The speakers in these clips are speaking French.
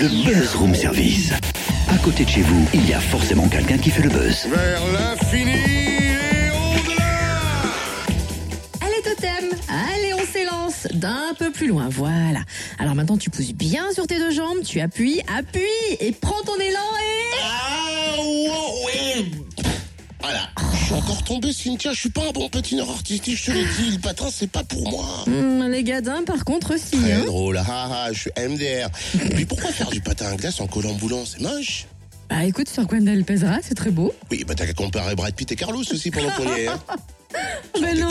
Le Buzz Room Service. À côté de chez vous, il y a forcément quelqu'un qui fait le buzz. Vers l'infini et au-delà Allez totem, allez on s'élance d'un peu plus loin, voilà. Alors maintenant tu pousses bien sur tes deux jambes, tu appuies, appuies et prends ton élan et... suis encore tombé, Cynthia. Je suis pas un bon patineur artistique, je te l'ai dit. Le patin, c'est pas pour moi. Hum, les gadins par contre si. Très hein. drôle. Ah, ah, je suis MDR. Mais pourquoi faire du patin à glace en collant boulant? C'est moche. Bah écoute sur Gwendal Pesera, c'est très beau. Oui, bah t'as qu'à comparer Brad Pitt et Carlos aussi pendant qu'on y est. hein. Mais non.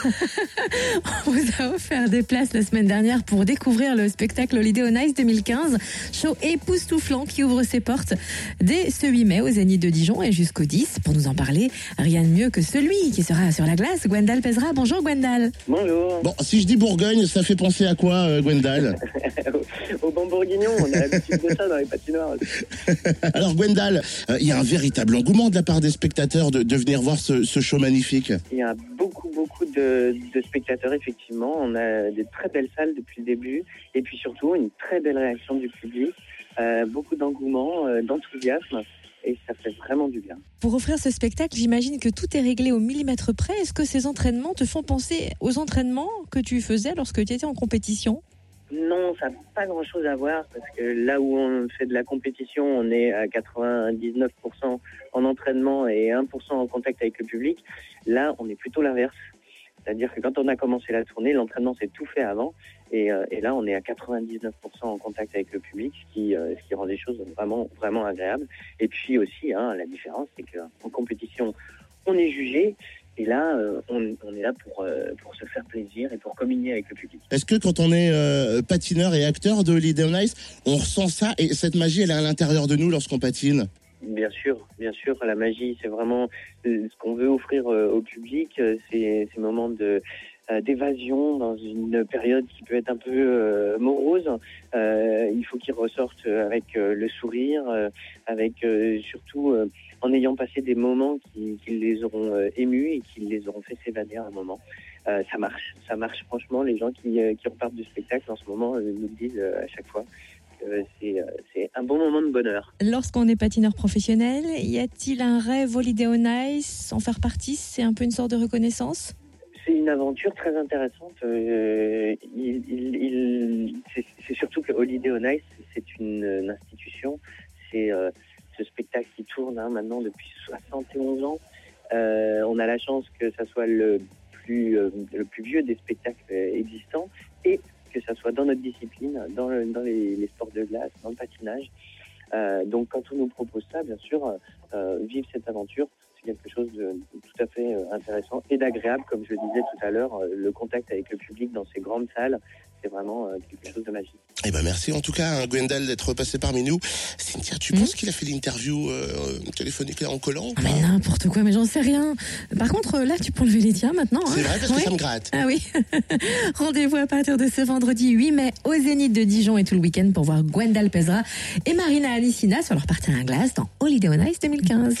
On vous a offert des places la semaine dernière pour découvrir le spectacle Holiday on Ice 2015, show époustouflant qui ouvre ses portes dès ce 8 mai au Zénith de Dijon et jusqu'au 10. Pour nous en parler, rien de mieux que celui qui sera sur la glace, Gwendal Pesera. Bonjour Gwendal. Bonjour. Bon, si je dis Bourgogne, ça fait penser à quoi, euh, Gwendal? Au bon bourguignon, on a l'habitude de ça dans les patinoires. Alors, Gwendal, euh, il y a un véritable engouement de la part des spectateurs de, de venir voir ce, ce show magnifique. Il y a beaucoup, beaucoup de, spectateurs, effectivement. On a des très belles salles depuis le début. Et puis surtout, une très belle réaction du public. Euh, beaucoup d'engouement, euh, d'enthousiasme. Et ça fait vraiment du bien. Pour offrir ce spectacle, j'imagine que tout est réglé au millimètre près. Est-ce que ces entraînements te font penser aux entraînements que tu faisais lorsque tu étais en compétition? Non, ça n'a pas grand-chose à voir parce que là où on fait de la compétition, on est à 99% en entraînement et 1% en contact avec le public. Là, on est plutôt l'inverse. C'est-à-dire que quand on a commencé la tournée, l'entraînement s'est tout fait avant. Et, euh, là, on est à 99% en contact avec le public, ce qui, euh, rend les choses vraiment, vraiment agréables. Et puis aussi, hein, la différence, c'est qu'en compétition, on est jugé. Et là, euh, on, on est là pour, euh, pour se faire plaisir et pour communier avec le public. Est-ce que quand on est euh, patineur et acteur de Holiday on Ice, on ressent ça et cette magie, elle est à l'intérieur de nous lorsqu'on patine Bien sûr, bien sûr, la magie, c'est vraiment ce qu'on veut offrir au public, c'est ces moments de d'évasion dans une période qui peut être un peu euh, morose. Euh, il faut qu'ils ressortent avec euh, le sourire, euh, avec euh, surtout euh, en ayant passé des moments qui, les auront euh, émus et qui les auront fait s'évader à un moment. Euh, ça marche, ça marche franchement. Les gens qui, euh, repartent du spectacle en ce moment euh, nous le disent euh, à chaque fois. Euh, c'est euh, un bon moment de bonheur. Lorsqu'on est patineur professionnel, y a-t-il un rêve Holiday on Ice En faire partie, c'est un peu une sorte de reconnaissance? Aventure très intéressante. Euh, il, c'est surtout que Holiday on Ice, c'est une, une institution. C'est euh, ce spectacle qui tourne hein, maintenant depuis 71 ans. Euh, on a la chance que ça soit le plus, le plus vieux des spectacles existants et que ça soit dans notre discipline, dans, le- dans les, sports de glace, dans le patinage. Donc quand on nous propose ça, bien sûr, vivre cette aventure, c'est quelque chose de tout à fait euh, intéressant et d'agréable, comme je le disais tout à l'heure, euh, le contact avec le public dans ces grandes salles, c'est vraiment euh, quelque chose de magique. Eh ben merci en tout cas, hein, Gwendal, d'être passé parmi nous. Cynthia, tu penses qu'il a fait l'interview euh, téléphonique là en collant ou Ah, pas mais n'importe quoi, mais j'en sais rien. Par contre, là, tu peux enlever les tiens maintenant. hein. C'est vrai parce que Oui. ça me gratte. Ah oui. Rendez-vous à partir de ce vendredi 8 mai au Zénith de Dijon et tout le week-end pour voir Gwendal Pesera et Marina Alicina sur leur partie à glace dans Holiday on Ice 2015.